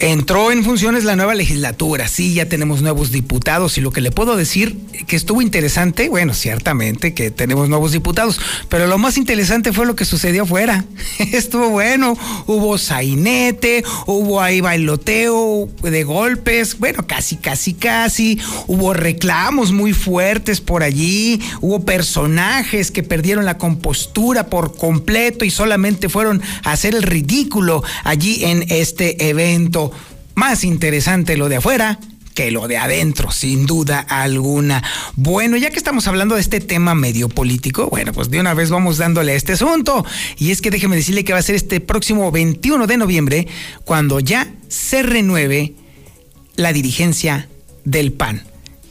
Entró en funciones la nueva legislatura, sí, ya tenemos nuevos diputados y lo que le puedo decir que estuvo interesante, bueno, ciertamente que tenemos nuevos diputados, pero lo más interesante fue lo que sucedió afuera. estuvo bueno, hubo sainete, hubo ahí bailoteo de golpes, bueno, casi, casi, casi, hubo reclamos muy fuertes por allí, hubo personajes que perdieron la compostura por completo y solamente fueron a hacer el ridículo allí en este evento más interesante lo de afuera que lo de adentro, sin duda alguna. Bueno, ya que estamos hablando de este tema medio político, bueno, pues de una vez vamos dándole a este asunto. Y es que déjeme decirle que va a ser este próximo 21 de noviembre cuando ya se renueve la dirigencia del PAN.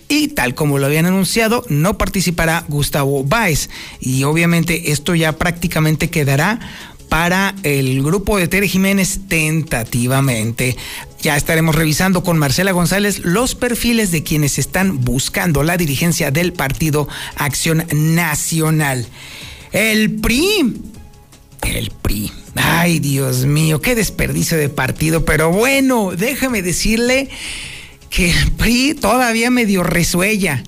Y tal como lo habían anunciado, no participará Gustavo Báez. Y obviamente esto ya prácticamente quedará para el grupo de Tere Jiménez tentativamente. Ya estaremos revisando con Marcela González los perfiles de quienes están buscando la dirigencia del Partido Acción Nacional. El PRI. El PRI. Ay, Dios mío, qué desperdicio de partido. Pero bueno, déjame decirle que el PRI todavía medio resuella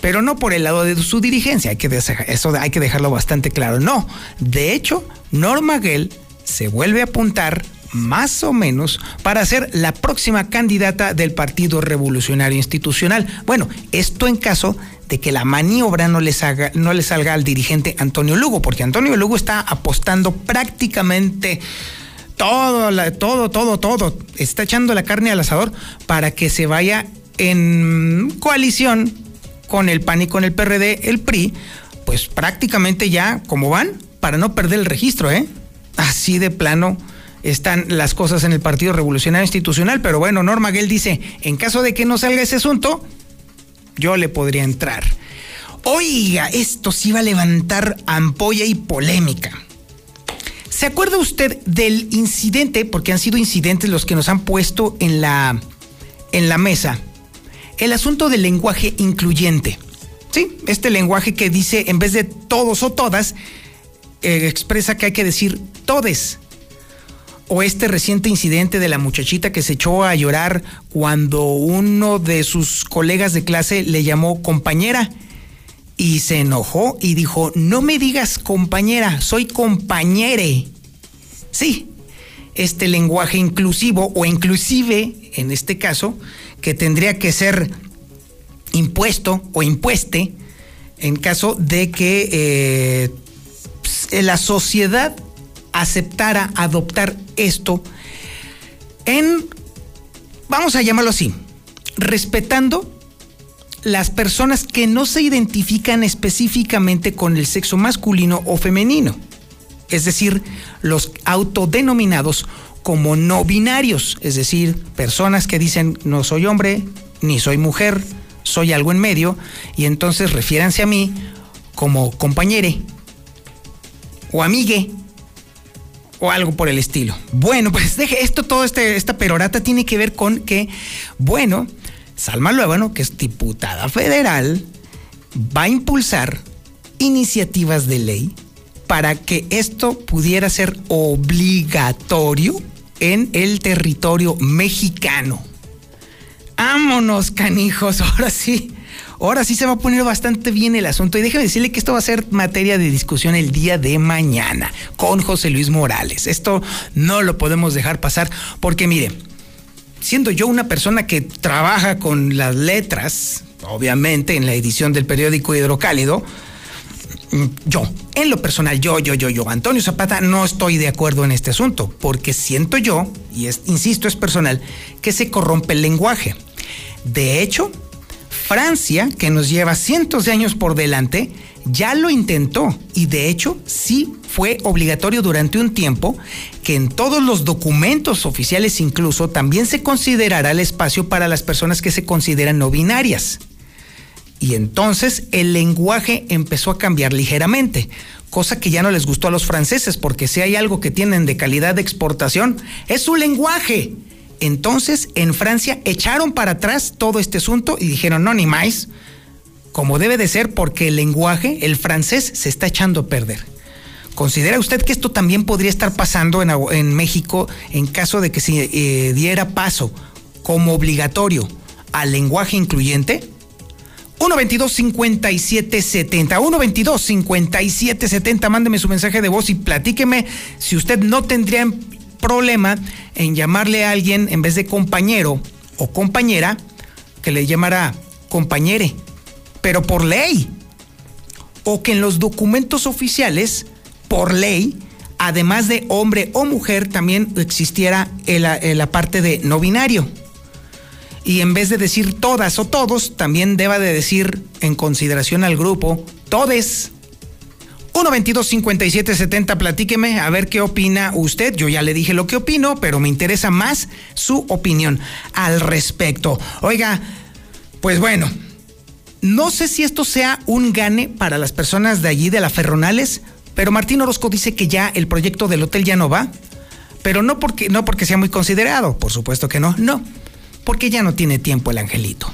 pero no por el lado de su dirigencia, hay que eso hay que dejarlo bastante claro. No, de hecho, Norma Gell se vuelve a apuntar más o menos para ser la próxima candidata del Partido Revolucionario Institucional. Bueno, esto en caso de que la maniobra no le, salga, no le salga al dirigente Antonio Lugo, porque Antonio Lugo está apostando prácticamente todo, todo, todo, todo, está echando la carne al asador para que se vaya en coalición con el PAN y con el PRD, el PRI, pues prácticamente ya como van, para no perder el registro, ¿eh? Así de plano están las cosas en el Partido Revolucionario Institucional, pero bueno, Norma Gell dice, en caso de que no salga ese asunto, yo le podría entrar. Oiga, esto sí va a levantar ampolla y polémica. ¿Se acuerda usted del incidente, porque han sido incidentes los que nos han puesto en la, en la mesa, el asunto del lenguaje incluyente. Sí, este lenguaje que dice en vez de todos o todas, eh, expresa que hay que decir todes. O este reciente incidente de la muchachita que se echó a llorar cuando uno de sus colegas de clase le llamó compañera y se enojó y dijo, no me digas compañera, soy compañere. Sí, este lenguaje inclusivo o inclusive, en este caso, que tendría que ser impuesto o impueste en caso de que eh, pues, la sociedad aceptara adoptar esto en, vamos a llamarlo así, respetando las personas que no se identifican específicamente con el sexo masculino o femenino, es decir, los autodenominados como no binarios, es decir, personas que dicen no soy hombre, ni soy mujer, soy algo en medio, y entonces refiéranse a mí como compañere, o amigue, o algo por el estilo. Bueno, pues deje esto, todo este, esta perorata tiene que ver con que, bueno, Salma Luébano, que es diputada federal, va a impulsar iniciativas de ley para que esto pudiera ser obligatorio en el territorio mexicano. Vámonos, canijos, ahora sí. Ahora sí se va a poner bastante bien el asunto y déjeme decirle que esto va a ser materia de discusión el día de mañana con José Luis Morales. Esto no lo podemos dejar pasar porque mire, siendo yo una persona que trabaja con las letras, obviamente en la edición del periódico Hidrocálido, mm, yo, en lo personal, yo, yo, yo, yo, Antonio Zapata, no estoy de acuerdo en este asunto, porque siento yo, y es, insisto, es personal, que se corrompe el lenguaje. De hecho, Francia, que nos lleva cientos de años por delante, ya lo intentó y de hecho sí fue obligatorio durante un tiempo que en todos los documentos oficiales incluso también se considerará el espacio para las personas que se consideran no binarias. Y entonces el lenguaje empezó a cambiar ligeramente, cosa que ya no les gustó a los franceses, porque si hay algo que tienen de calidad de exportación, es su lenguaje. Entonces en Francia echaron para atrás todo este asunto y dijeron, no, ni más, como debe de ser, porque el lenguaje, el francés, se está echando a perder. ¿Considera usted que esto también podría estar pasando en, México en caso de que se eh, diera paso como obligatorio al lenguaje incluyente? 122 5770 122 5770 mándeme su mensaje de voz y platíqueme si usted no tendría problema en llamarle a alguien en vez de compañero o compañera que le llamara compañere pero por ley. O que en los documentos oficiales, por ley, además de hombre o mujer, también existiera la parte de no binario. Y en vez de decir todas o todos, también deba de decir en consideración al grupo, todes. 122 57 70 platíqueme a ver qué opina usted. Yo ya le dije lo que opino, pero me interesa más su opinión al respecto. Oiga, pues bueno, no sé si esto sea un gane para las personas de allí, de la Ferronales, pero Martín Orozco dice que ya el proyecto del hotel ya no va, pero no porque, no porque sea muy considerado, por supuesto que no, no, porque ya no tiene tiempo el angelito.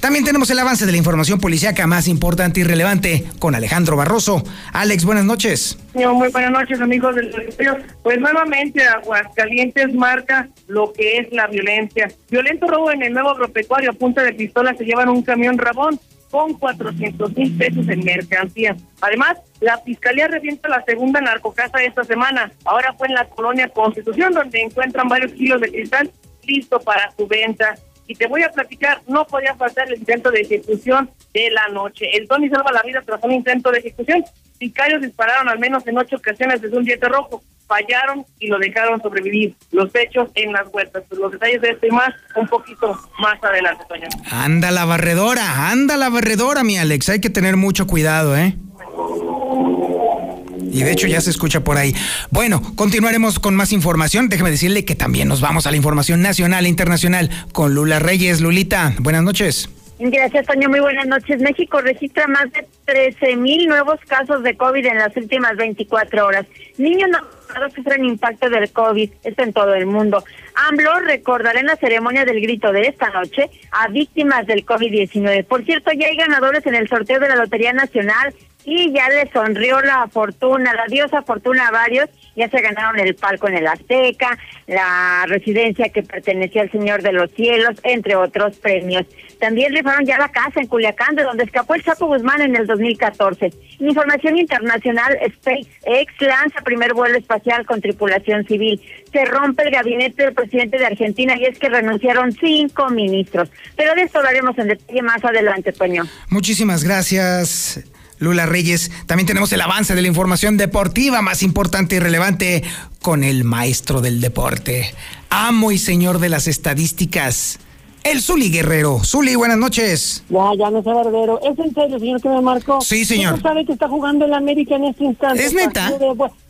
También tenemos el avance de la información policíaca más importante y relevante con Alejandro Barroso. Alex, buenas noches. Muy buenas noches, amigos del territorio. Pues nuevamente Aguascalientes marca lo que es la violencia. Violento robo en el nuevo agropecuario a punta de pistola se llevan un camión rabón con 400 mil pesos en mercancía. Además, la Fiscalía revienta la segunda narcocasa esta semana. Ahora fue en la colonia Constitución, donde encuentran varios kilos de cristal listo para su venta. Y te voy a platicar, no podía faltar el intento de ejecución de la noche. El Tony salva la vida tras un intento de ejecución. Sicarios dispararon al menos en ocho ocasiones desde un diente rojo fallaron y lo dejaron sobrevivir. Los hechos en las vueltas. Pues los detalles de esto y más un poquito más adelante, Toño. Anda la barredora, anda la barredora, mi Alex. Hay que tener mucho cuidado, ¿eh? Y de hecho ya se escucha por ahí. Bueno, continuaremos con más información. Déjeme decirle que también nos vamos a la información nacional e internacional con Lula Reyes. Lulita, buenas noches. Gracias, Toño. Muy buenas noches. México registra más de 13 mil nuevos casos de COVID en las últimas 24 horas. Niños no sufren impacto del COVID, esto en todo el mundo. AMLO recordará en la ceremonia del grito de esta noche a víctimas del COVID-19. Por cierto, ya hay ganadores en el sorteo de la Lotería Nacional y ya le sonrió la fortuna, la diosa fortuna a varios. Ya se ganaron el palco en el Azteca, la residencia que pertenecía al Señor de los Cielos, entre otros premios. También rifaron ya la casa en Culiacán, de donde escapó el Chapo Guzmán en el 2014. información internacional, SpaceX lanza primer vuelo espacial con tripulación civil. Se rompe el gabinete del presidente de Argentina y es que renunciaron cinco ministros. Pero de esto hablaremos en detalle más adelante, Toño. Muchísimas gracias. Lula Reyes. También tenemos el avance de la información deportiva más importante y relevante con el maestro del deporte, amo y señor de las estadísticas. El Zuli Guerrero. Zuli, buenas noches. Ya, ya no sé, Barbero. ¿Es en serio, señor, que me marcó? Sí, señor. ¿Usted sabe que está jugando el América en este instante? ¿Es neta?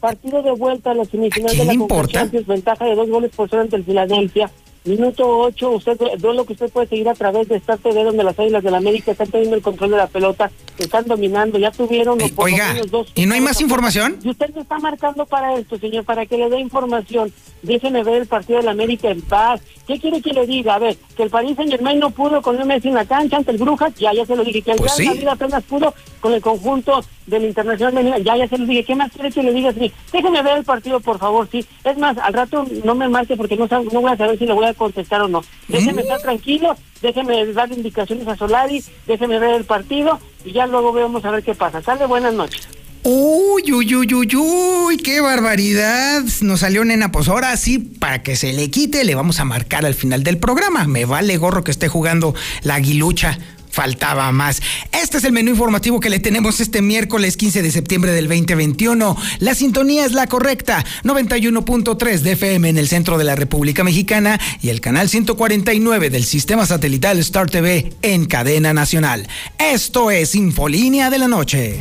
Partido de, vuelta a la semifinal de la importa? ventaja de dos goles por cero ante el Filadelfia. Minuto 8, usted, duelo que usted puede seguir a través de Star TV, donde las Águilas del América están teniendo el control de la pelota, están dominando, ya tuvieron eh, oiga, dos. ¿Y no hay más información? Y usted me está marcando para esto, señor, para que le dé información. Déjeme ver el partido del América en paz. ¿Qué quiere que le diga? A ver, que el Paris Saint Germain no pudo con el Messi en la cancha ante el Brujas, ya, ya se lo dije. Que el pues Real Madrid apenas pudo con el conjunto del Internacional, ya, ya se lo dije. ¿Qué más quiere que le diga? Sí, déjeme ver el partido, por favor, sí. Es más, al rato no me marque porque no, no voy a saber si le voy a contestar o no. Déjeme estar tranquilo, déjeme dar indicaciones a Solari, déjeme ver el partido y ya luego vamos a ver qué pasa. Sale, buenas noches. Uy, uy, uy, uy, uy, qué barbaridad. Nos salió nena, pues ahora sí, para que se le quite, le vamos a marcar al final del programa. Me vale gorro que esté jugando la aguilucha faltaba más. Este es el menú informativo que le tenemos este miércoles 15 de septiembre del 2021. La sintonía es la correcta, 91.3 de FM en el centro de la República Mexicana y el canal 149 del sistema satelital Star TV en cadena nacional. Esto es Infolínea de la Noche.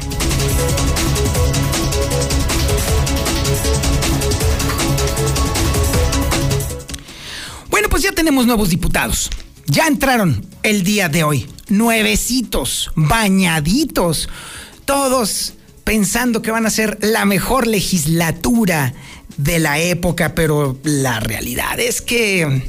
Bueno, pues ya tenemos nuevos diputados. Ya entraron el día de hoy. Nuevecitos, bañaditos. Todos pensando que van a ser la mejor legislatura de la época, pero la realidad es que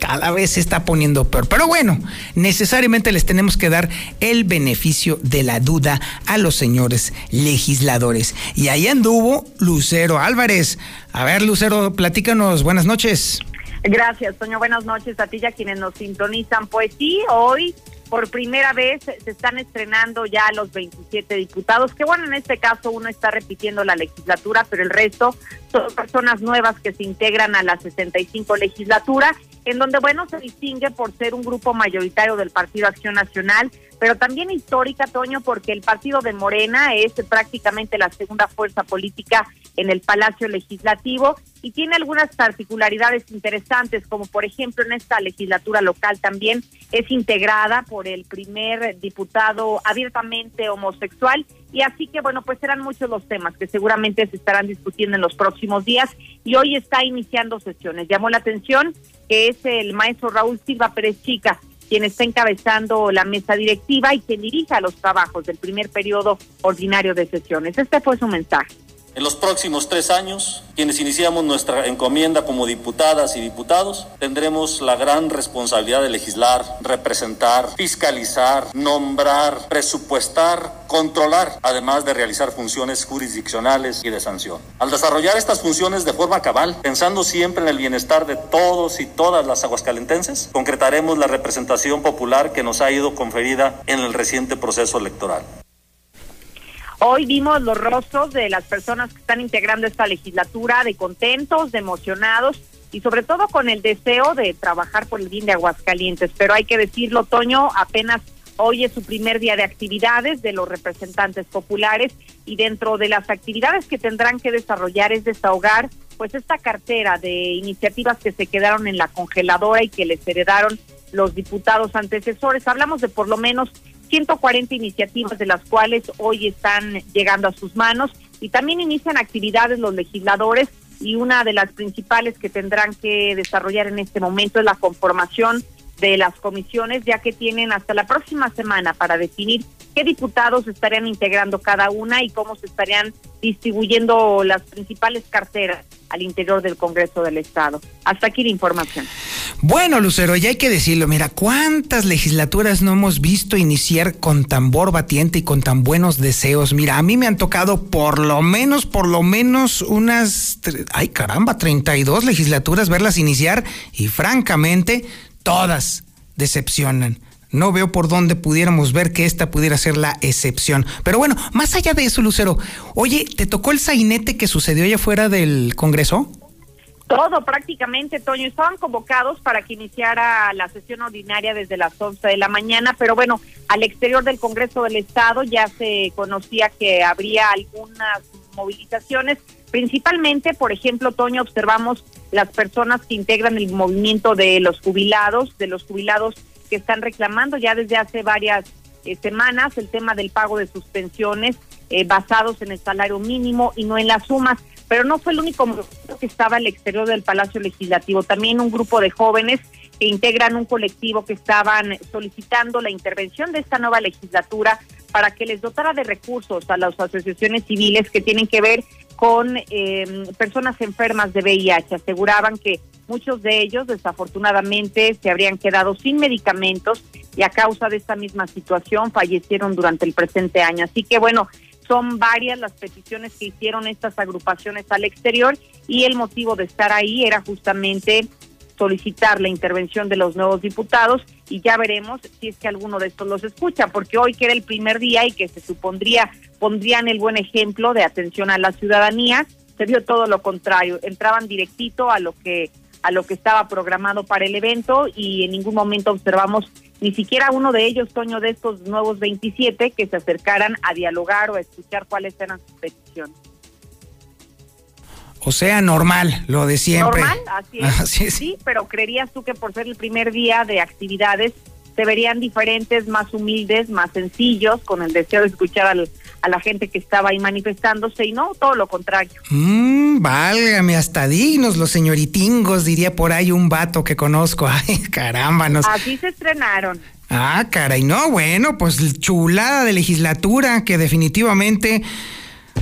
cada vez se está poniendo peor. Pero bueno, necesariamente les tenemos que dar el beneficio de la duda a los señores legisladores. Y ahí anduvo Lucero Álvarez. A ver, Lucero, platícanos. Buenas noches. Gracias, Toño. Buenas noches a ti y a quienes nos sintonizan. Pues sí, hoy por primera vez se están estrenando ya los 27 diputados, que bueno, en este caso uno está repitiendo la legislatura, pero el resto son personas nuevas que se integran a la 65 legislatura, en donde bueno, se distingue por ser un grupo mayoritario del Partido Acción Nacional, pero también histórica, Toño, porque el partido de Morena es prácticamente la segunda fuerza política en el Palacio Legislativo y tiene algunas particularidades interesantes, como por ejemplo en esta legislatura local también es integrada por el primer diputado abiertamente homosexual y así que bueno, pues serán muchos los temas que seguramente se estarán discutiendo en los próximos días y hoy está iniciando sesiones. Llamó la atención que es el maestro Raúl Silva Pérez Chica, quien está encabezando la mesa directiva y quien dirija los trabajos del primer periodo ordinario de sesiones. Este fue su mensaje. En los próximos tres años, quienes iniciamos nuestra encomienda como diputadas y diputados, tendremos la gran responsabilidad de legislar, representar, fiscalizar, nombrar, presupuestar, controlar, además de realizar funciones jurisdiccionales y de sanción. Al desarrollar estas funciones de forma cabal, pensando siempre en el bienestar de todos y todas las aguascalentenses, concretaremos la representación popular que nos ha ido conferida en el reciente proceso electoral. Hoy vimos los rostros de las personas que están integrando esta legislatura, de contentos, de emocionados y sobre todo con el deseo de trabajar por el bien de Aguascalientes. Pero hay que decirlo, Toño, apenas hoy es su primer día de actividades de los representantes populares y dentro de las actividades que tendrán que desarrollar es desahogar pues esta cartera de iniciativas que se quedaron en la congeladora y que les heredaron los diputados antecesores. Hablamos de por lo menos 140 iniciativas de las cuales hoy están llegando a sus manos. Y también inician actividades los legisladores y una de las principales que tendrán que desarrollar en este momento es la conformación de las comisiones, ya que tienen hasta la próxima semana para definir qué diputados estarían integrando cada una y cómo se estarían distribuyendo las principales carteras al interior del Congreso del Estado. Hasta aquí la información. Bueno, Lucero, ya hay que decirlo, mira, ¿cuántas legislaturas no hemos visto iniciar con tambor batiente y con tan buenos deseos? Mira, a mí me han tocado por lo menos, por lo menos unas, ay caramba, 32 legislaturas verlas iniciar y francamente todas decepcionan no veo por dónde pudiéramos ver que esta pudiera ser la excepción. Pero bueno, más allá de eso, Lucero, oye, ¿te tocó el sainete que sucedió allá fuera del Congreso? Todo prácticamente, Toño. Estaban convocados para que iniciara la sesión ordinaria desde las 11 de la mañana, pero bueno, al exterior del Congreso del Estado ya se conocía que habría algunas movilizaciones, principalmente, por ejemplo, Toño, observamos las personas que integran el movimiento de los jubilados, de los jubilados que están reclamando ya desde hace varias eh, semanas el tema del pago de sus pensiones eh, basados en el salario mínimo y no en las sumas. Pero no fue el único movimiento que estaba al exterior del Palacio Legislativo, también un grupo de jóvenes que integran un colectivo que estaban solicitando la intervención de esta nueva legislatura para que les dotara de recursos a las asociaciones civiles que tienen que ver con eh, personas enfermas de VIH. Aseguraban que Muchos de ellos, desafortunadamente, se habrían quedado sin medicamentos y a causa de esta misma situación fallecieron durante el presente año. Así que bueno, son varias las peticiones que hicieron estas agrupaciones al exterior y el motivo de estar ahí era justamente solicitar la intervención de los nuevos diputados y ya veremos si es que alguno de estos los escucha, porque hoy que era el primer día y que se supondría pondrían el buen ejemplo de atención a la ciudadanía, se vio todo lo contrario, entraban directito a lo que a lo que estaba programado para el evento y en ningún momento observamos ni siquiera uno de ellos, Toño, de estos nuevos 27 que se acercaran a dialogar o a escuchar cuáles eran sus peticiones. O sea, normal, lo de siempre. Normal, así es. Sí, pero creerías tú que por ser el primer día de actividades se verían diferentes, más humildes, más sencillos, con el deseo de escuchar al, a la gente que estaba ahí manifestándose y no, todo lo contrario. Mmm, válgame, hasta dignos los señoritingos, diría por ahí un vato que conozco. Ay, caramba. Así se estrenaron. Ah, caray, no, bueno, pues chulada de legislatura que definitivamente,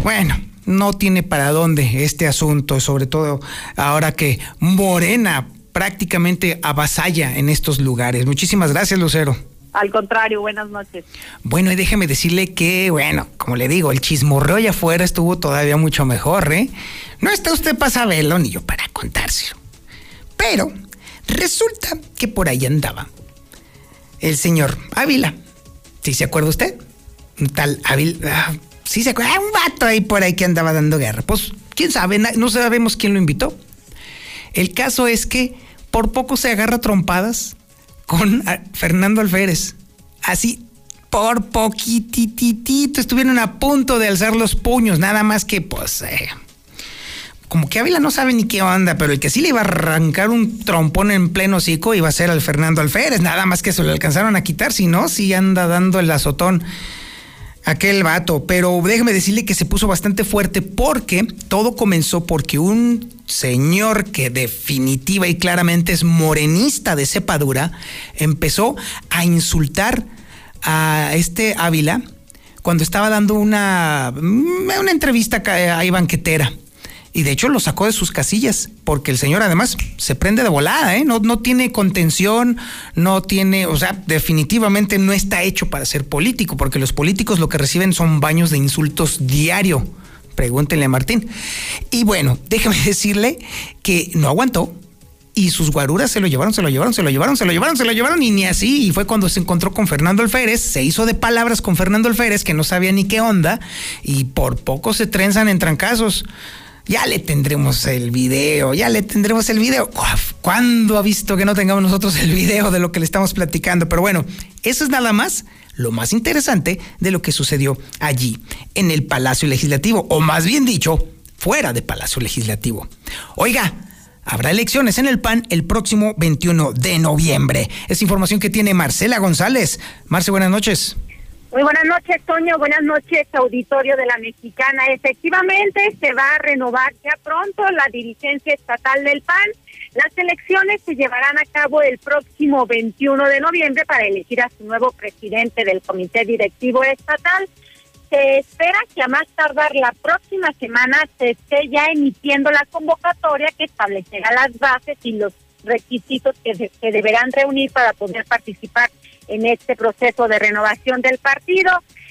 bueno, no tiene para dónde este asunto, sobre todo ahora que Morena prácticamente avasalla en estos lugares. Muchísimas gracias, Lucero. Al contrario, buenas noches. Bueno, y déjeme decirle que, bueno, como le digo, el chismorreo allá afuera estuvo todavía mucho mejor, ¿eh? No está usted para saberlo ni yo para contárselo. Pero resulta que por ahí andaba el señor Ávila. ¿Sí se acuerda usted? Un tal Ávila. Ah, sí se acuerda. Un vato ahí por ahí que andaba dando guerra. Pues, quién sabe, no sabemos quién lo invitó. El caso es que por poco se agarra trompadas con Fernando Alférez. Así, por poquititito estuvieron a punto de alzar los puños, nada más que pues... Eh, como que Ávila no sabe ni qué onda, pero el que sí le iba a arrancar un trompón en pleno hocico iba a ser al Fernando Alférez, nada más que se lo alcanzaron a quitar, si no, sí anda dando el azotón aquel vato, pero déjeme decirle que se puso bastante fuerte porque todo comenzó porque un señor que definitiva y claramente es morenista de cepa dura empezó a insultar a este Ávila cuando estaba dando una, una entrevista ahí banquetera y de hecho lo sacó de sus casillas, porque el señor además se prende de volada, ¿eh? No, no tiene contención, no tiene, o sea, definitivamente no está hecho para ser político, porque los políticos lo que reciben son baños de insultos diario. Pregúntenle a Martín. Y bueno, déjeme decirle que no aguantó, y sus guaruras se lo llevaron, se lo llevaron, se lo llevaron, se lo llevaron, se lo llevaron y ni así. Y fue cuando se encontró con Fernando Alférez, se hizo de palabras con Fernando Alférez que no sabía ni qué onda y por poco se trenzan en trancazos ya le tendremos el video, ya le tendremos el video. ¿Cuándo ha visto que no tengamos nosotros el video de lo que le estamos platicando? Pero bueno, eso es nada más lo más interesante de lo que sucedió allí, en el Palacio Legislativo, o más bien dicho, fuera de Palacio Legislativo. Oiga, Habrá elecciones en el PAN el próximo 21 de noviembre. Es información que tiene Marcela González. Marce, buenas noches. Muy buenas noches, Toño. Buenas noches, auditorio de la Mexicana. Efectivamente, se va a renovar ya pronto la dirigencia estatal del PAN. Las elecciones se llevarán a cabo el próximo 21 de noviembre para elegir a su nuevo presidente del Comité Directivo Estatal. Se espera que a más tardar la próxima semana se esté ya emitiendo la convocatoria que establecerá las bases y los requisitos que se deberán reunir para poder participar en este proceso de renovación del partido.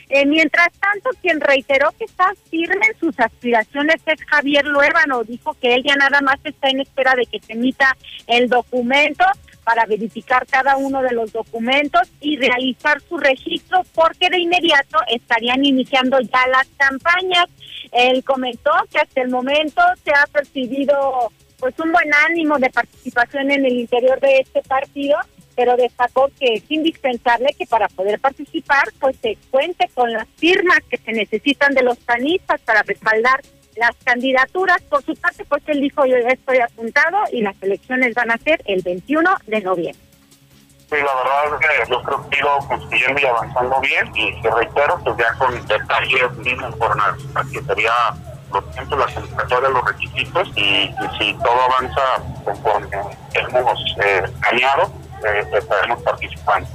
Eh, mientras tanto, quien reiteró que está firme en sus aspiraciones es Javier Luébano. Dijo que él ya nada más está en espera de que se emita el documento para verificar cada uno de los documentos y realizar su registro porque de inmediato estarían iniciando ya las campañas. Él comentó que hasta el momento se ha percibido pues un buen ánimo de participación en el interior de este partido pero destacó que es indispensable que para poder participar pues se cuente con las firmas que se necesitan de los panistas para respaldar las candidaturas. Por su parte, pues él dijo, yo ya estoy apuntado y las elecciones van a ser el 21 de noviembre. Sí, la verdad es que yo creo que ido consiguiendo y avanzando bien y se reitero, pues ya con detalles mismos por la sería los tiempos, la convocatoria, los requisitos y, si todo avanza conforme hemos eh, estaremos participando.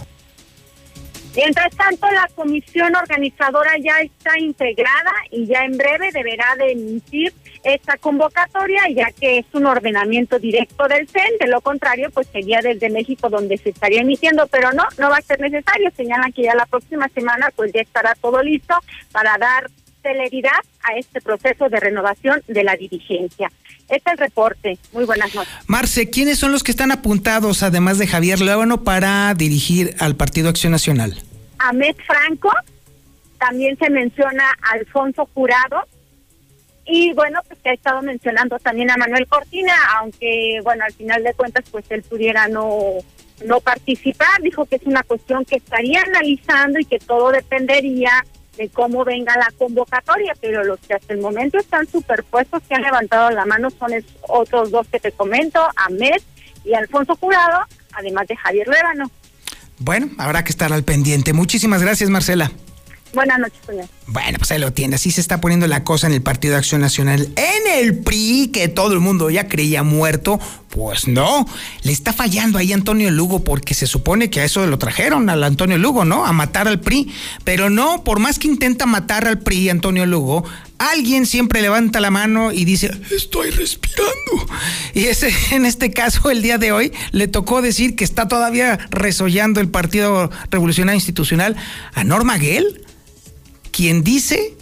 Mientras tanto, la comisión organizadora ya está integrada y ya en breve deberá de emitir esta convocatoria, ya que es un ordenamiento directo del CEN. De lo contrario, pues sería desde México donde se estaría emitiendo, pero no, no va a ser necesario. Señalan que ya la próxima semana, pues ya estará todo listo para dar celeridad a este proceso de renovación de la dirigencia. Este es el reporte. Muy buenas noches. Marce, ¿quiénes son los que están apuntados, además de Javier Lévano, para dirigir al Partido Acción Nacional? Ahmed Franco, también se menciona Alfonso Jurado, Y bueno, pues que ha estado mencionando también a Manuel Cortina, aunque bueno, al final de cuentas pues él pudiera no no participar, dijo que es una cuestión que estaría analizando y que todo dependería de cómo venga la convocatoria, pero los que hasta el momento están superpuestos que han levantado la mano son es, otros dos que te comento, Ahmed y Alfonso Jurado, además de Javier Lébano. Bueno, habrá que estar al pendiente. Muchísimas gracias, Marcela. Buenas noches, señor. Bueno, pues ahí lo tiene. Así se está poniendo la cosa en el Partido de Acción Nacional. En el PRI, que todo el mundo ya creía muerto. Pues no, le está fallando ahí Antonio Lugo porque se supone que a eso lo trajeron al Antonio Lugo, ¿no? A matar al PRI. Pero no, por más que intenta matar al PRI Antonio Lugo, alguien siempre levanta la mano y dice, estoy respirando. Y ese, en este caso, el día de hoy, le tocó decir que está todavía resollando el Partido Revolucionario Institucional a Norma Gell quien dice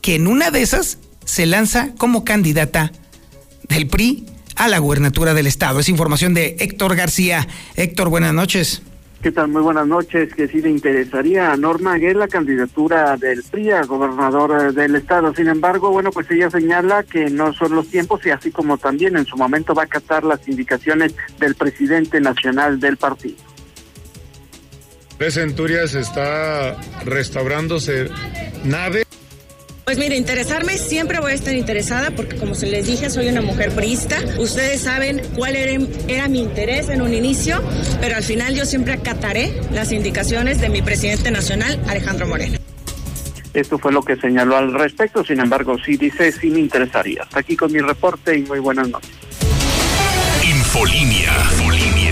que en una de esas se lanza como candidata del PRI a la gubernatura del estado. Es información de Héctor García. Héctor, buenas noches. ¿Qué tal? Muy buenas noches. Que sí le interesaría a Norma Aguer la candidatura del PRI a gobernador eh, del estado. Sin embargo, bueno, pues ella señala que no son los tiempos y así como también en su momento va a acatar las indicaciones del presidente nacional del partido. De Centurias está restaurándose nave. Pues mire, interesarme siempre voy a estar interesada porque como se les dije soy una mujer priista. Ustedes saben cuál era, era, mi interés en un inicio, pero al final yo siempre acataré las indicaciones de mi presidente nacional, Alejandro Moreno. Esto fue lo que señaló al respecto, sin embargo, sí dice, sí me interesaría. Hasta aquí con mi reporte y muy buenas noches. Infolinia. Infolinia.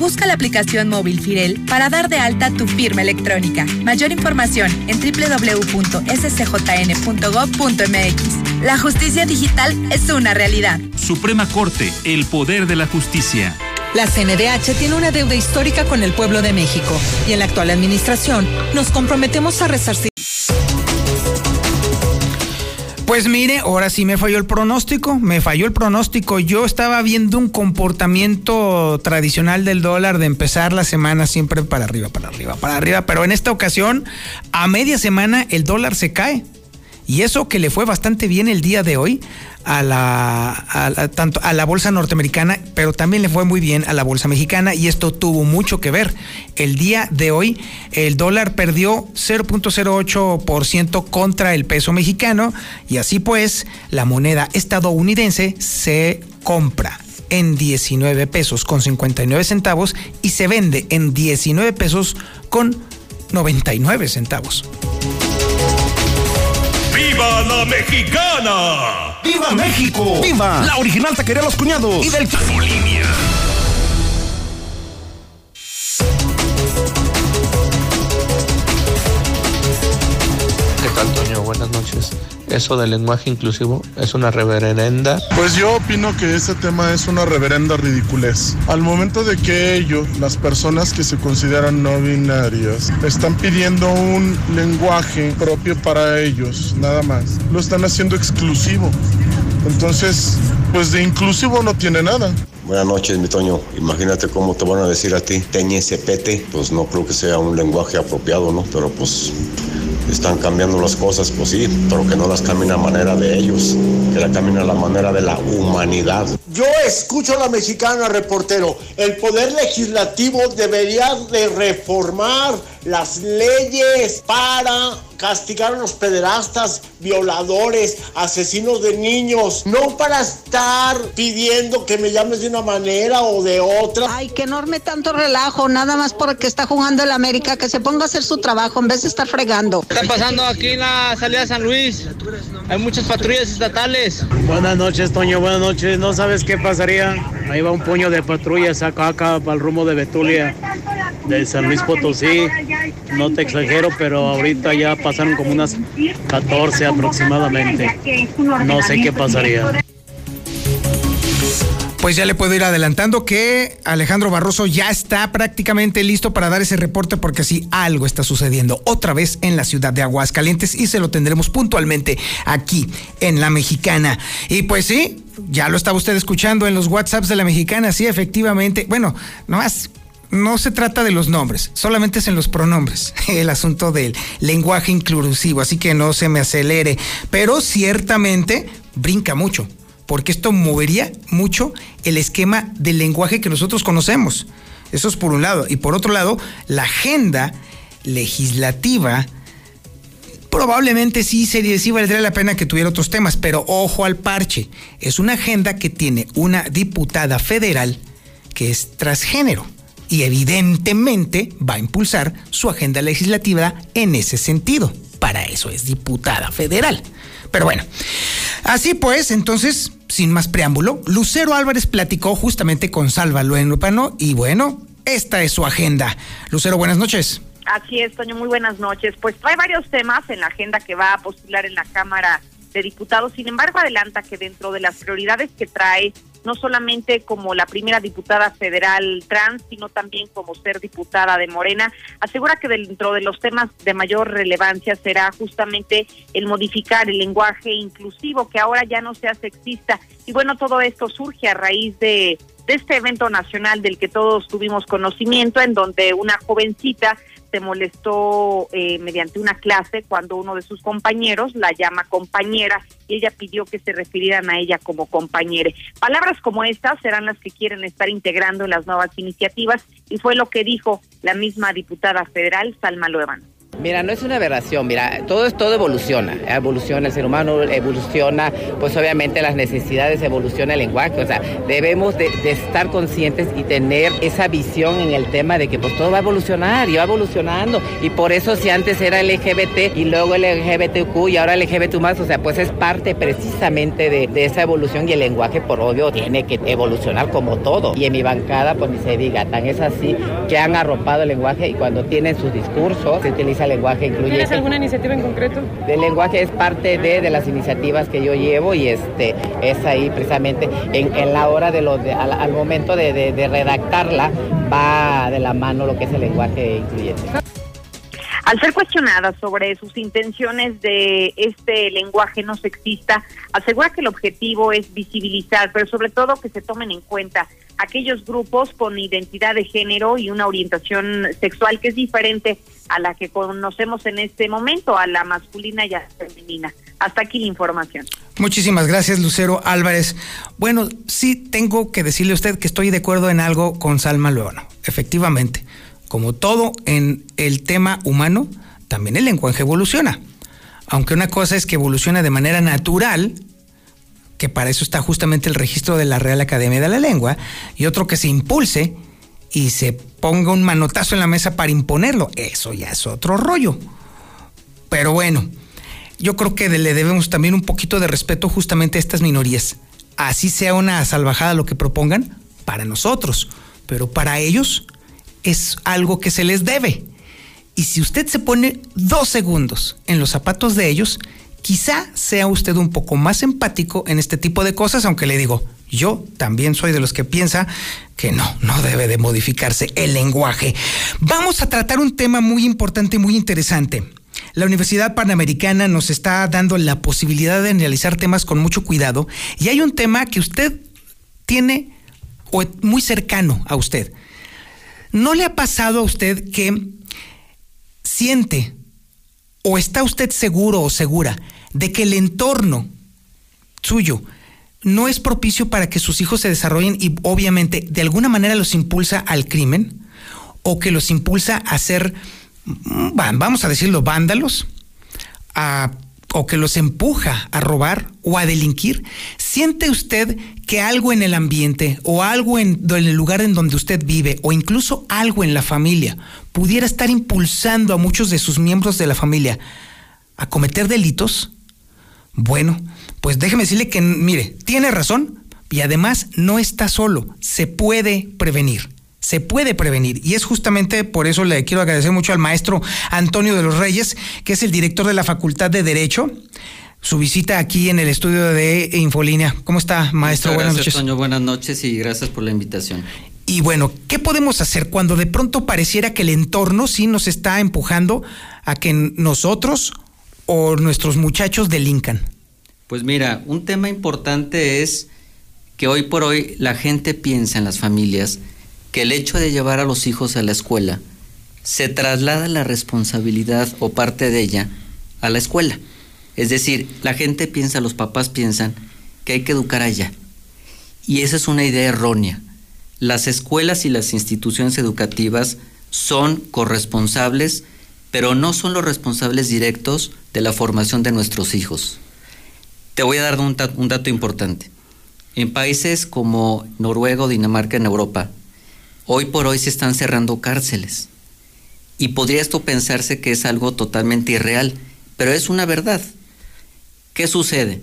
Busca la aplicación móvil Firel para dar de alta tu firma electrónica. Mayor información en www.scjn.gov.mx. La justicia digital es una realidad. Suprema Corte, el poder de la justicia. La CNDH tiene una deuda histórica con el pueblo de México y en la actual administración nos comprometemos a resarcir. Pues mire, ahora sí me falló el pronóstico, me falló el pronóstico. Yo estaba viendo un comportamiento tradicional del dólar de empezar la semana siempre para arriba, para arriba, para arriba, pero en esta ocasión, a media semana, el dólar se cae. Y eso que le fue bastante bien el día de hoy a la, tanto a la bolsa norteamericana, pero también le fue muy bien a la bolsa mexicana y esto tuvo mucho que ver. El día de hoy el dólar perdió 0.08% contra el peso mexicano y así pues la moneda estadounidense se compra en 19 pesos con 59 centavos y se vende en 19 pesos con 99 centavos. ¡Viva la mexicana! ¡Viva México! ¡Viva! La original taquería Los Cuñados. Y del Infolinia. ¿Qué tal, Toño? Buenas noches. Eso del lenguaje inclusivo es una reverenda. Pues yo opino que ese tema es una reverenda ridiculez. Al momento de que ellos, las personas que se consideran no binarias, están pidiendo un lenguaje propio para ellos, nada más. Lo están haciendo exclusivo. Entonces, pues de inclusivo no tiene nada. Buenas noches, mi Toño. Imagínate cómo te van a decir a ti, teñe ese pete. Pues no creo que sea un lenguaje apropiado, ¿no? Pero pues están cambiando las cosas, pues sí, pero que no las cambien a manera de ellos, que la cambien a la manera de la humanidad. Yo escucho a la mexicana, reportero. El poder legislativo debería de reformar las leyes para castigar a los pederastas, violadores, asesinos de niños, no para estar pidiendo que me llames de una manera o de otra. Ay, que enorme tanto relajo, nada más porque está jugando el América, que se ponga a hacer su trabajo en vez de estar fregando. Está pasando aquí en la salida de San Luis. Hay muchas patrullas estatales. Buenas noches, Toño, buenas noches. ¿No sabes qué pasaría? Ahí va un puño de patrullas acá, acá, para el rumbo de Betulia, de San Luis Potosí. No te exagero, pero ahorita ya pasaron como unas 14 aproximadamente. No sé qué pasaría. Pues ya le puedo ir adelantando que Alejandro Barroso ya está prácticamente listo para dar ese reporte porque sí, algo está sucediendo otra vez en la ciudad de Aguascalientes y se lo tendremos puntualmente aquí en La Mexicana. Y pues sí, ya lo estaba usted escuchando en los WhatsApps de La Mexicana, sí, efectivamente. Bueno, nomás no se trata de los nombres, solamente es en los pronombres, el asunto del lenguaje inclusivo, así que no se me acelere, pero ciertamente brinca mucho, porque esto movería mucho el esquema del lenguaje que nosotros conocemos. Eso es por un lado. Y por otro lado, la agenda legislativa probablemente sí sería, sí valdría la pena que tuviera otros temas, pero ojo al parche. Es una agenda que tiene una diputada federal que es transgénero y evidentemente va a impulsar su agenda legislativa en ese sentido. Para eso es diputada federal. Pero bueno, así pues, entonces, sin más preámbulo, Lucero Álvarez platicó justamente con Salva Luenupano y bueno, esta es su agenda. Lucero, buenas noches. Así es, Toño, muy buenas noches. Pues trae varios temas en la agenda que va a postular en la Cámara de Diputados. Sin embargo, adelanta que dentro de las prioridades que trae, no solamente como la primera diputada federal trans, sino también como ser diputada de Morena, asegura que dentro de los temas de mayor relevancia será justamente el modificar el lenguaje inclusivo, que ahora ya no sea sexista. Y bueno, todo esto surge a raíz de, de este evento nacional del que todos tuvimos conocimiento, en donde una jovencita se molestó eh, mediante una clase cuando uno de sus compañeros la llama compañera y ella pidió que se refirieran a ella como compañera. Palabras como estas serán las que quieren estar integrando en las nuevas iniciativas y fue lo que dijo la misma diputada federal Salma Luevan. Mira, no es una aberración, mira, todo todo evoluciona, evoluciona el ser humano, evoluciona, pues obviamente las necesidades, evoluciona el lenguaje, o sea, debemos de, estar conscientes y tener esa visión en el tema de que pues todo va a evolucionar y va evolucionando, y por eso si antes era LGBT y luego el LGBTQ y ahora el LGBT más, o sea, pues es parte precisamente de, esa evolución y el lenguaje por obvio tiene que evolucionar como todo, y en mi bancada pues ni se diga, tan es así que han arropado el lenguaje y cuando tienen sus discursos se lenguaje incluyente. ¿Tienes alguna iniciativa en concreto? El lenguaje es parte de, de las iniciativas que yo llevo y este es ahí precisamente en, en la hora de los de, al, al, momento de, de, de redactarla va de la mano lo que es el lenguaje incluyente. Al ser cuestionada sobre sus intenciones de este lenguaje no sexista, asegura que el objetivo es visibilizar, pero sobre todo que se tomen en cuenta aquellos grupos con identidad de género y una orientación sexual que es diferente a la que conocemos en este momento, a la masculina y a la femenina. Hasta aquí la información. Muchísimas gracias, Lucero Álvarez. Bueno, sí tengo que decirle a usted que estoy de acuerdo en algo con Salma Leona. Efectivamente, como todo en el tema humano, también el lenguaje evoluciona. Aunque una cosa es que evoluciona de manera natural, que para eso está justamente el registro de la Real Academia de la Lengua, y otro que se impulse y se ponga un manotazo en la mesa para imponerlo. Eso ya es otro rollo. Pero bueno, yo creo que le debemos también un poquito de respeto justamente a estas minorías. Así sea una salvajada lo que propongan, para nosotros, pero para ellos es algo que se les debe. Y si usted se pone dos segundos en los zapatos de ellos, quizá sea usted un poco más empático en este tipo de cosas, aunque le digo, yo también soy de los que piensa que no, no debe de modificarse el lenguaje. Vamos a tratar un tema muy importante y muy interesante. La Universidad Panamericana nos está dando la posibilidad de analizar temas con mucho cuidado y hay un tema que usted tiene o muy cercano a usted. ¿No, ¿No le ha pasado a usted que siente ¿O está usted seguro o segura de que el entorno suyo no es propicio para que sus hijos se desarrollen y obviamente de alguna manera los impulsa al crimen o que los impulsa a ser, mm, vamos a decirlo, vándalos, o que los empuja a robar o a delinquir? ¿Siente usted que algo en el ambiente o algo en, el lugar en donde usted vive o incluso algo en la familia pudiera estar impulsando a muchos de sus miembros de la familia a cometer delitos? Bueno, pues déjeme decirle que, mire, tiene razón y además no está solo, se puede prevenir. Se puede prevenir y es justamente por eso le quiero agradecer mucho al maestro Antonio de los Reyes, que es el director de la Facultad de Derecho, su visita aquí en el estudio de Infolínea. ¿Cómo está, maestro? buenas noches. Toño, buenas noches y gracias por la invitación. Y bueno, ¿qué podemos hacer cuando de pronto pareciera que el entorno sí nos está empujando a que nosotros o nuestros muchachos delincan? Pues mira, un tema importante es que hoy por hoy la gente piensa en las familias que el hecho de llevar a los hijos a la escuela se traslada la responsabilidad o parte de ella a la escuela. Es decir, la gente piensa, los papás piensan que hay que educar allá. Y esa es una idea errónea. Las escuelas y las instituciones educativas son corresponsables, pero no son los responsables directos de la formación de nuestros hijos. Te voy a dar un, dato importante. En países como Noruega o Dinamarca en Europa, hoy por hoy se están cerrando cárceles. Y podría esto pensarse que es algo totalmente irreal, pero es una verdad. ¿Qué sucede?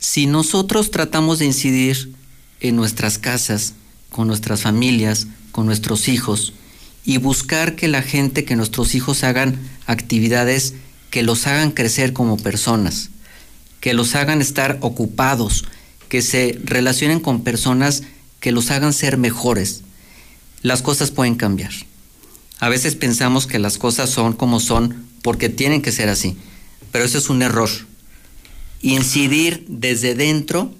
Si nosotros tratamos de incidir en nuestras casas, con nuestras familias, con nuestros hijos, y buscar que la gente, que nuestros hijos hagan actividades que los hagan crecer como personas, que los hagan estar ocupados, que se relacionen con personas que los hagan ser mejores. Las cosas pueden cambiar. A veces pensamos que las cosas son como son porque tienen que ser así, pero eso es un error. Incidir desde dentro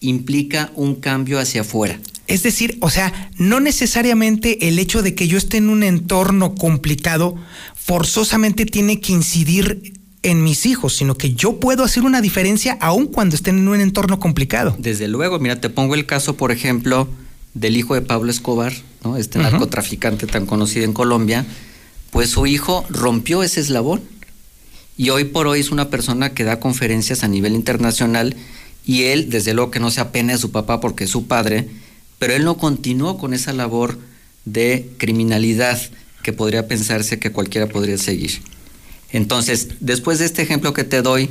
implica un cambio hacia afuera. Es decir, o sea, no necesariamente el hecho de que yo esté en un entorno complicado forzosamente tiene que incidir en mis hijos, sino que yo puedo hacer una diferencia aun cuando estén en un entorno complicado. Desde luego, mira, te pongo el caso, por ejemplo, del hijo de Pablo Escobar, ¿no? Este narcotraficante tan conocido en Colombia, pues su hijo rompió ese eslabón y hoy por hoy es una persona que da conferencias a nivel internacional y él, desde luego que no se apena de su papá porque es su padre, pero él no continuó con esa labor de criminalidad que podría pensarse que cualquiera podría seguir. Entonces, después de este ejemplo que te doy,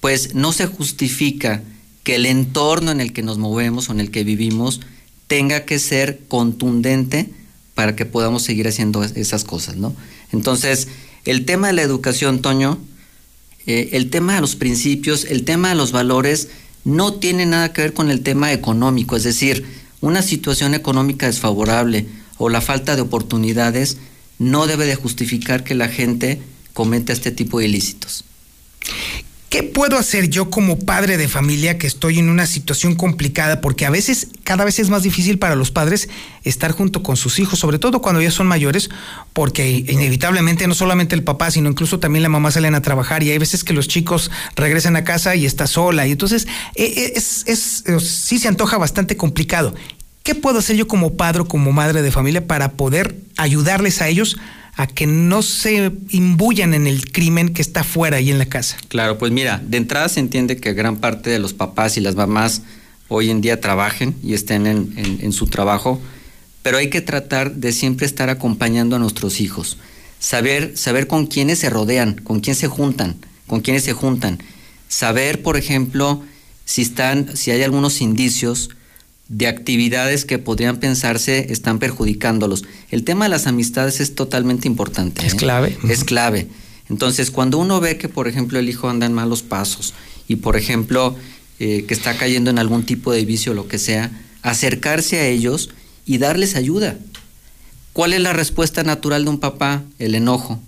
pues no se justifica que el entorno en el que nos movemos o en el que vivimos tenga que ser contundente para que podamos seguir haciendo esas cosas, ¿no? Entonces, el tema de la educación, Toño, eh, el tema de los principios, el tema de los valores, no tiene nada que ver con el tema económico, es decir, una situación económica desfavorable o la falta de oportunidades no debe de justificar que la gente cometa este tipo de ilícitos. ¿Qué puedo hacer yo como padre de familia que estoy en una situación complicada? Porque a veces, cada vez es más difícil para los padres estar junto con sus hijos, sobre todo cuando ya son mayores, porque inevitablemente no solamente el papá, sino incluso también la mamá salen a trabajar y hay veces que los chicos regresan a casa y está sola y entonces e, e, es, es, sí se antoja bastante complicado. ¿Qué puedo hacer yo como padre o como madre de familia para poder ayudarles a ellos a que no se imbuyan en el crimen que está fuera y en la casa. Claro, pues mira, de entrada se entiende que gran parte de los papás y las mamás hoy en día trabajen y estén en, su trabajo, pero hay que tratar de siempre estar acompañando a nuestros hijos, saber, saber con quiénes se rodean, con quién se juntan, con quiénes se juntan, saber, por ejemplo, si están, si hay algunos indicios de actividades que podrían pensarse están perjudicándolos. El tema de las amistades es totalmente importante. Es ¿eh? clave. Es clave. Entonces, cuando uno ve que, por ejemplo, el hijo anda en malos pasos y, por ejemplo, eh, que está cayendo en algún tipo de vicio o lo que sea, acercarse a ellos y darles ayuda. ¿Cuál es la respuesta natural de un papá? El enojo,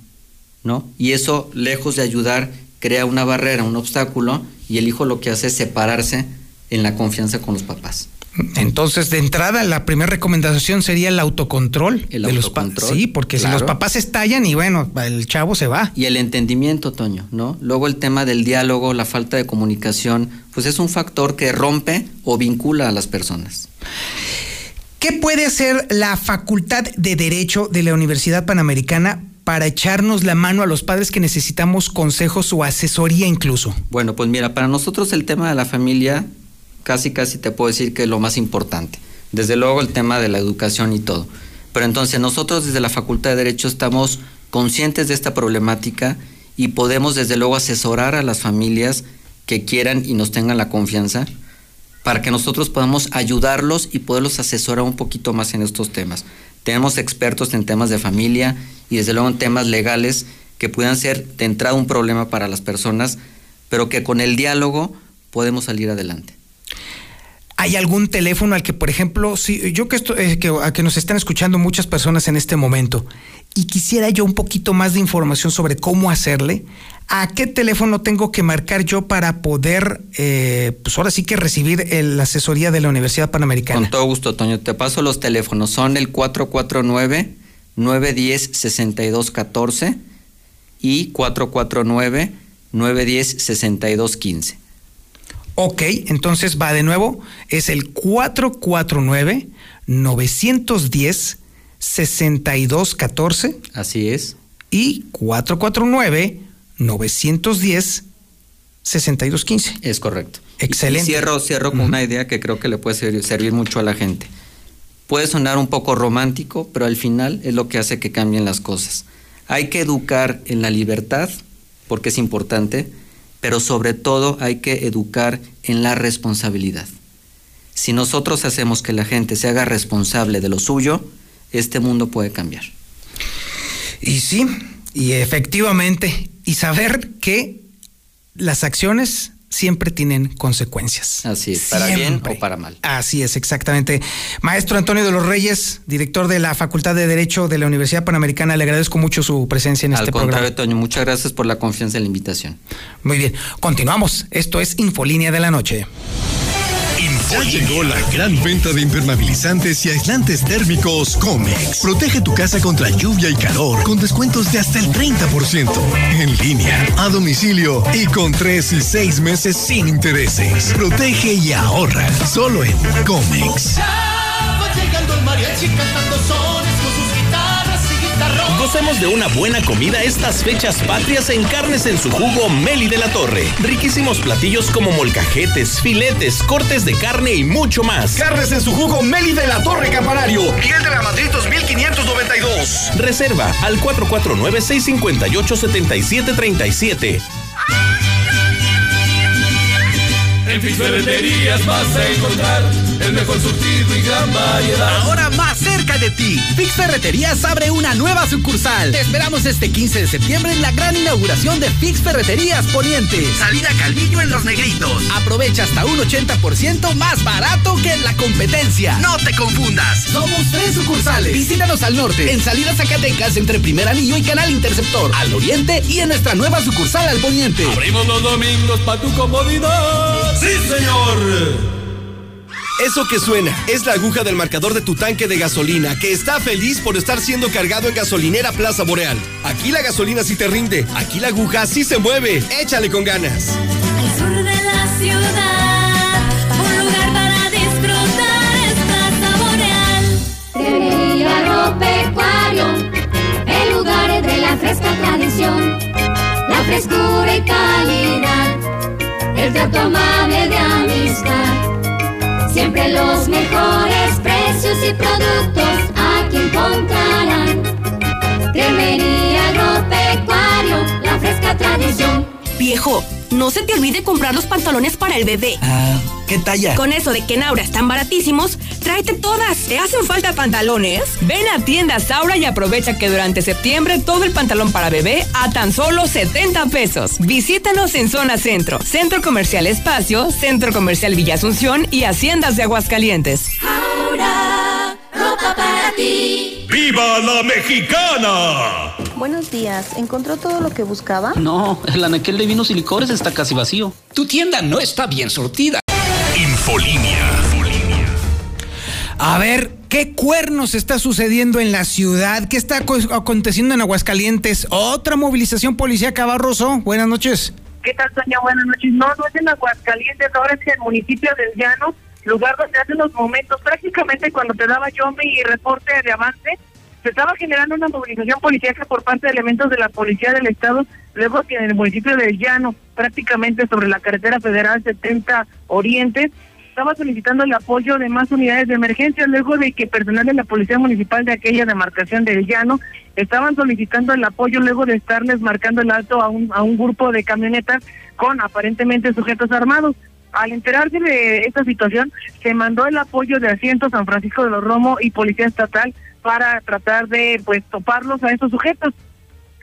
¿no? Y eso, lejos de ayudar, crea una barrera, un obstáculo, y el hijo lo que hace es separarse en la confianza con los papás. Entonces, de entrada, la primera recomendación sería el autocontrol. El de los autocontrol, pa- sí, porque claro. si los papás estallan y bueno, el chavo se va. Y el entendimiento, Toño, ¿no? Luego el tema del diálogo, la falta de comunicación, pues es un factor que rompe o vincula a las personas. ¿Qué puede hacer la Facultad de Derecho de la Universidad Panamericana para echarnos la mano a los padres que necesitamos consejos o asesoría incluso? Bueno, pues mira, para nosotros el tema de la familia, casi casi te puedo decir que es lo más importante. Desde luego el tema de la educación y todo. Pero entonces nosotros desde la Facultad de Derecho estamos conscientes de esta problemática y podemos desde luego asesorar a las familias que quieran y nos tengan la confianza para que nosotros podamos ayudarlos y poderlos asesorar un poquito más en estos temas. Tenemos expertos en temas de familia y desde luego en temas legales que puedan ser de entrada un problema para las personas, pero que con el diálogo podemos salir adelante. ¿Hay algún teléfono al que, por ejemplo, si yo que, esto, eh, que, a que nos están escuchando muchas personas en este momento y quisiera yo un poquito más de información sobre cómo hacerle, ¿a qué teléfono tengo que marcar yo para poder, eh, pues ahora sí que recibir la asesoría de la Universidad Panamericana? Con todo gusto, Toño. Te paso los teléfonos. Son el 449-910-6214 y 449-910-6215. Ok, entonces va de nuevo, es el 449-910-6214 Así es. y 449-910-6215. Es correcto. Excelente. Y cierro, cierro con una idea que creo que le puede servir, servir mucho a la gente. Puede sonar un poco romántico, pero al final es lo que hace que cambien las cosas. Hay que educar en la libertad, porque es importante, pero sobre todo hay que educar en la responsabilidad. Si nosotros hacemos que la gente se haga responsable de lo suyo, este mundo puede cambiar. Y sí, y efectivamente, y saber que las acciones siempre tienen consecuencias. Así es, para bien o para mal. Así es, exactamente. Maestro Antonio de los Reyes, director de la Facultad de Derecho de la Universidad Panamericana, le agradezco mucho su presencia en Al este contrario, programa. Toño, muchas gracias por la confianza en la invitación. Muy bien, continuamos. Esto es Infolínea de la Noche. Ya llegó la gran venta de impermeabilizantes y aislantes térmicos Comex. Protege tu casa contra lluvia y calor con descuentos de hasta el 30%. En línea, a domicilio y con 3 y 6 meses sin intereses. Protege y ahorra solo en Comex. Va llegando el mariachi cantando sones Gocemos de una buena comida estas fechas patrias en carnes en su jugo Meli de la Torre. Riquísimos platillos como molcajetes, filetes, cortes de carne y mucho más. Carnes en su jugo Meli de la Torre Campanario. Miguel de la Madrid 2592. Reserva al 449 658 7737 Fix Ferreterías vas a encontrar el mejor surtido y gran variedad. Ahora más cerca de ti, Fix Ferreterías abre una nueva sucursal. Te esperamos este 15 de septiembre en la gran inauguración de Fix Ferreterías Poniente. Salida Calvillo en Los Negritos. Aprovecha hasta un 80% más barato que en la competencia. No te confundas. Somos tres sucursales. Visítanos al norte, en Salida Zacatecas, entre Primer Anillo y Canal Interceptor. Al oriente y en nuestra nueva sucursal al poniente. Abrimos los domingos para tu comodidad. ¡Sí, señor! Eso que suena es la aguja del marcador de tu tanque de gasolina que está feliz por estar siendo cargado en gasolinera Plaza Boreal. Aquí la gasolina sí te rinde, aquí la aguja sí se mueve. Échale con ganas. Al sur de la ciudad, un lugar para disfrutar es Plaza Boreal. Cremería Agropecuario, el lugar de la fresca tradición, la frescura y calidad, el trato amable de amistad. Siempre los mejores precios y productos aquí encontrarán. Cremería Agropecuario, la fresca tradición. Viejo, no se te olvide comprar los pantalones para el bebé. Ah, ¿qué talla? Con eso de que en Aura están baratísimos, tráete todas. ¿Te hacen falta pantalones? Ven a tiendas Aura y aprovecha que durante septiembre todo el pantalón para bebé a tan solo 70 pesos. Visítanos en Zona Centro, Centro Comercial Espacio, Centro Comercial Villa Asunción y Haciendas de Aguascalientes. Ahora, ropa para ti. ¡Viva la mexicana! Buenos días, ¿encontró todo lo que buscaba? No, el anaquel de vinos y licores está casi vacío. Tu tienda no está bien surtida. Infolínea. A ver, ¿qué cuernos está sucediendo en la ciudad? ¿Qué está co- aconteciendo en Aguascalientes? ¿Otra movilización policíaca, Barroso? Buenas noches. ¿Qué tal, Sonia? Buenas noches. No, no es en Aguascalientes, ahora es en el municipio del Llano, lugar donde hace unos momentos, prácticamente cuando te daba yo mi reporte de avance, se estaba generando una movilización policíaca por parte de elementos de la Policía del Estado, luego que en el municipio del Llano, prácticamente sobre la carretera federal 70 Oriente, estaba solicitando el apoyo de más unidades de emergencia luego de que personal de la Policía Municipal de aquella demarcación del Llano estaban solicitando el apoyo luego de estarles marcando el alto a un, a un grupo de camionetas con aparentemente sujetos armados. Al enterarse de esta situación, se mandó el apoyo de Asiento San Francisco de los Romo y Policía Estatal para tratar de pues toparlos a estos sujetos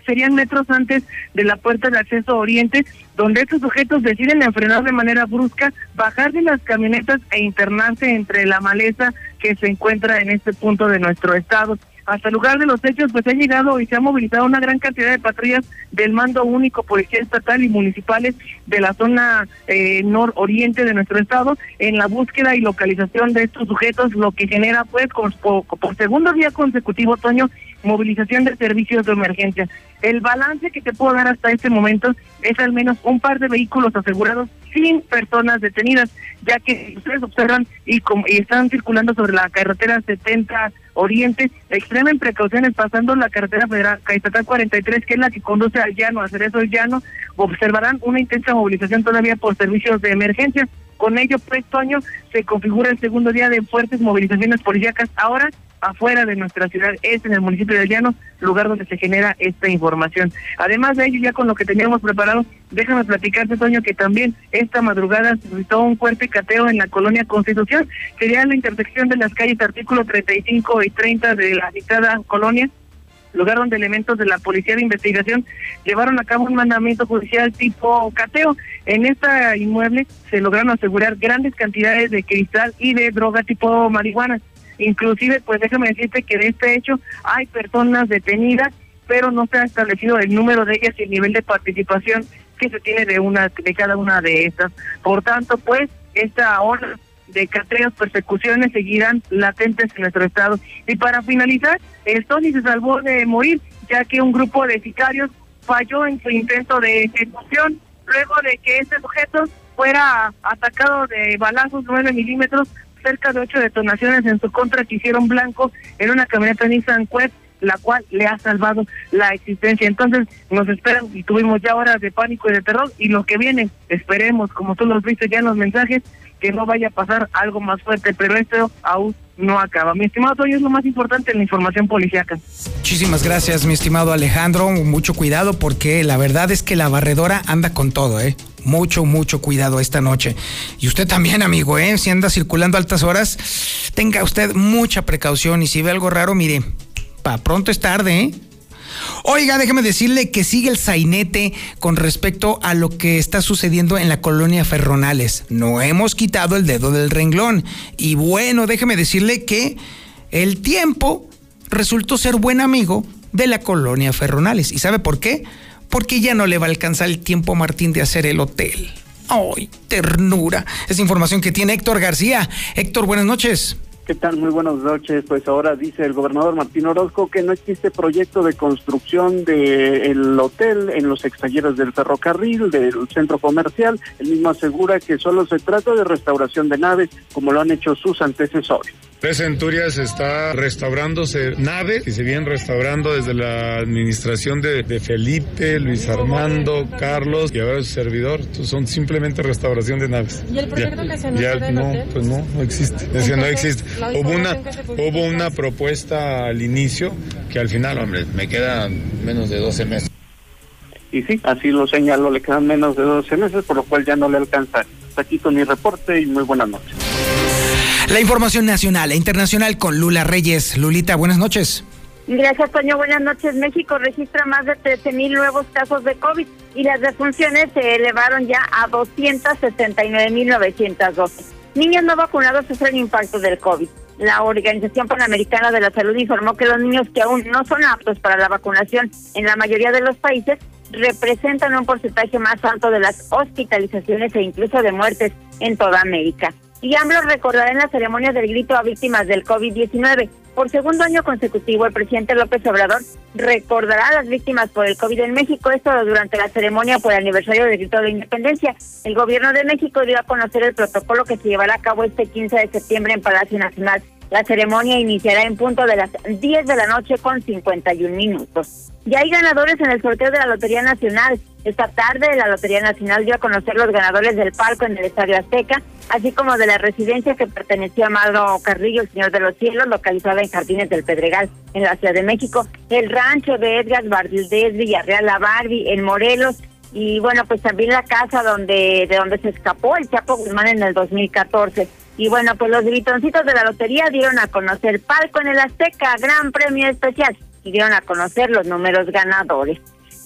serían metros antes de la puerta de acceso oriente, donde estos sujetos deciden enfrenar de manera brusca, bajar de las camionetas e internarse entre la maleza que se encuentra en este punto de nuestro estado. Hasta el lugar de los hechos, pues ha llegado y se ha movilizado una gran cantidad de patrullas del mando único, policía estatal y municipales de la zona eh, nororiente de nuestro estado en la búsqueda y localización de estos sujetos, lo que genera, pues, por, por segundo día consecutivo, Toño, movilización de servicios de emergencia. El balance que te puedo dar hasta este momento es al menos un par de vehículos asegurados sin personas detenidas, ya que ustedes observan y, y están circulando sobre la carretera 70 Oriente, extremen precauciones pasando la carretera federal estatal 43, que es la que conduce al llano, a Cerezo Llano, observarán una intensa movilización todavía por servicios de emergencia. Con ello, pues, Toño, se configura el segundo día de fuertes movilizaciones policíacas. Ahora, afuera de nuestra ciudad, es en el municipio de Llano, lugar donde se genera esta información. Además de ello, ya con lo que teníamos preparado, déjame platicarte, Toño, que también esta madrugada se suscitó un fuerte cateo en la colonia Constitución. Sería la intersección de las calles artículo 35 y 30 de la citada colonia lugar donde elementos de la Policía de Investigación llevaron a cabo un mandamiento judicial tipo cateo. En esta inmueble se lograron asegurar grandes cantidades de cristal y de droga tipo marihuana. Inclusive, pues déjame decirte que de este hecho hay personas detenidas, pero no se ha establecido el número de ellas y el nivel de participación que se tiene de una de cada una de estas. Por tanto, pues esta ola de cateos, persecuciones seguirán latentes en nuestro estado. Y para finalizar, el Tony se salvó de morir, ya que un grupo de sicarios falló en su intento de ejecución, luego de que este sujeto fuera atacado de balazos 9 milímetros, cerca de ocho detonaciones en su contra que hicieron blanco en una camioneta Nissan Quest, la cual le ha salvado la existencia. Entonces nos esperan y tuvimos ya horas de pánico y de terror y lo que viene, esperemos, como tú lo viste ya en los mensajes, que no vaya a pasar algo más fuerte, pero esto aún no acaba. Mi estimado Toño, es lo más importante en la información policíaca. Muchísimas gracias, mi estimado Alejandro. Mucho cuidado porque la verdad es que la barredora anda con todo, ¿eh? Mucho, mucho cuidado esta noche. Y usted también, amigo, ¿eh? Si anda circulando a altas horas, tenga usted mucha precaución y si ve algo raro, mire, pronto es tarde, ¿eh? Oiga, déjeme decirle que sigue el sainete con respecto a lo que está sucediendo en la colonia Ferronales. No hemos quitado el dedo del renglón. Y bueno, déjeme decirle que el tiempo resultó ser buen amigo de la colonia Ferronales. ¿Y sabe por qué? Porque ya no le va a alcanzar el tiempo a Martín de hacer el hotel. ¡Ay, ternura! Es información que tiene Héctor García. Héctor, buenas noches. ¿Qué tal? Muy buenas noches. Pues ahora dice el gobernador Martín Orozco que no existe proyecto de construcción del hotel en los extalleres del ferrocarril, del centro comercial. El mismo asegura que solo se trata de restauración de naves, como lo han hecho sus antecesores. Tres Centurias está restaurándose naves y se vienen restaurando desde la administración de, de Felipe, Luis Armando, Carlos y ahora su servidor. Entonces, son simplemente restauración de naves. ¿Y el proyecto Ya- que se anunció ya no, hotel? pues no, no existe. Es que no existe. Hubo una, hubo una propuesta al inicio que al final, hombre, me quedan menos de 12 meses. Y sí, así lo señaló, le quedan menos de 12 meses, por lo cual ya no le alcanza. Hasta aquí con mi reporte y muy buenas noches. La información nacional e internacional con Lula Reyes. Lulita, buenas noches. Gracias, Toño. Buenas noches. México registra más de 13.000 nuevos casos de COVID y las defunciones se elevaron ya a 279.912. Niños no vacunados sufren impacto del COVID. La Organización Panamericana de la Salud informó que los niños que aún no son aptos para la vacunación en la mayoría de los países representan un porcentaje más alto de las hospitalizaciones e incluso de muertes en toda América. Y AMLO recordará en la ceremonia del grito a víctimas del COVID-19. Por segundo año consecutivo, el presidente López Obrador recordará a las víctimas por el COVID en México, esto durante la ceremonia por el aniversario del grito de la independencia. El gobierno de México dio a conocer el protocolo que se llevará a cabo este 15 de septiembre en Palacio Nacional. La ceremonia iniciará en punto de las 10 de la noche con 51 minutos. Ya hay ganadores en el sorteo de la Lotería Nacional. Esta tarde la Lotería Nacional dio a conocer los ganadores del palco en el Estadio Azteca, así como de la residencia que perteneció a Amado Carrillo, el Señor de los Cielos, localizada en Jardines del Pedregal, en la Ciudad de México, el rancho de Edgar Valdés Villarreal La Barbie, en Morelos, y bueno, pues también la casa donde de donde se escapó el Chapo Guzmán en el 2014. Y bueno, pues los gritoncitos de la lotería dieron a conocer palco en el Azteca, gran premio especial y dieron a conocer los números ganadores.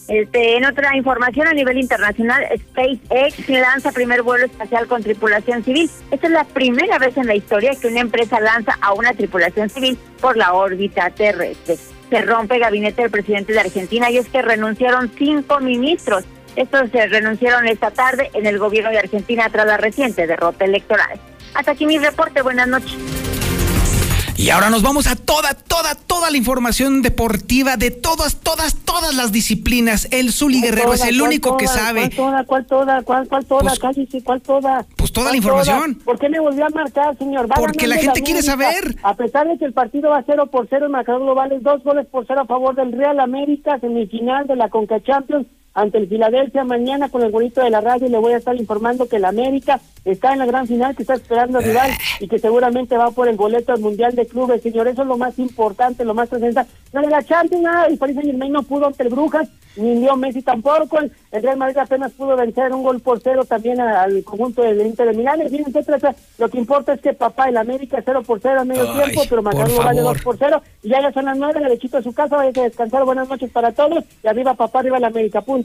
Este, en otra información a nivel internacional, SpaceX lanza primer vuelo espacial con tripulación civil. Esta es la primera vez en la historia que una empresa lanza a una tripulación civil por la órbita terrestre. Se rompe el gabinete del presidente de Argentina y es que renunciaron cinco ministros. Estos se renunciaron esta tarde en el gobierno de Argentina tras la reciente derrota electoral. Hasta aquí mi reporte. Buenas noches. Y ahora nos vamos a toda, toda, toda la información deportiva de todas, todas, todas las disciplinas. El Zuli Guerrero es el único que sabe. ¿Cuál toda? ¿Cuál toda? ¿Cuál, cuál toda? Pues- Casi sí, ¿cuál toda? Pues toda la ¿Cuál información. toda? ¿Por qué me volvió a marcar, señor? Va Porque la gente quiere saber. A pesar de que el partido va 0 por 0, el marcador global es 2 goles por 0 a favor del Real América, semifinal de la Conca Champions ante el Filadelfia. Mañana con el bonito de la radio le voy a estar informando que el América está en la gran final, que está esperando al rival y que seguramente va por el boleto al Mundial de Clubes, señor. Eso es lo más importante, lo más trascendental. No de la Champions, nada, el Paris Saint Germain no pudo ante el Brujas, ni Leo Messi tampoco. El, Real Madrid apenas pudo vencer un gol por cero también al conjunto del Inter de Milán. En fin, etcétera. Lo que importa es que papá, el América 0 por 0 a medio Ay, tiempo, pero de favor. 2 por 0. Y ya ya son las 9, derechito a su casa, vaya a descansar. Buenas noches para todos. Y arriba papá, arriba el América, punto.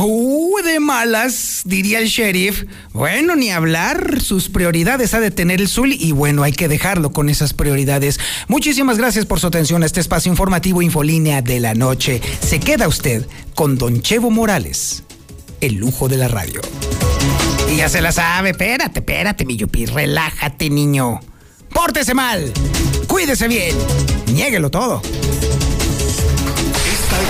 Uh, de malas, diría el sheriff. Bueno, ni hablar, sus prioridades ha de tener el Zuli y bueno, hay que dejarlo con esas prioridades. Muchísimas gracias por su atención a este espacio informativo Infolínea de la noche. Se queda usted con Don Chevo Morales, el lujo de la radio. Y ya se la sabe, espérate, espérate, mi yupi, relájate, niño. Pórtese mal, cuídese bien, niéguelo todo.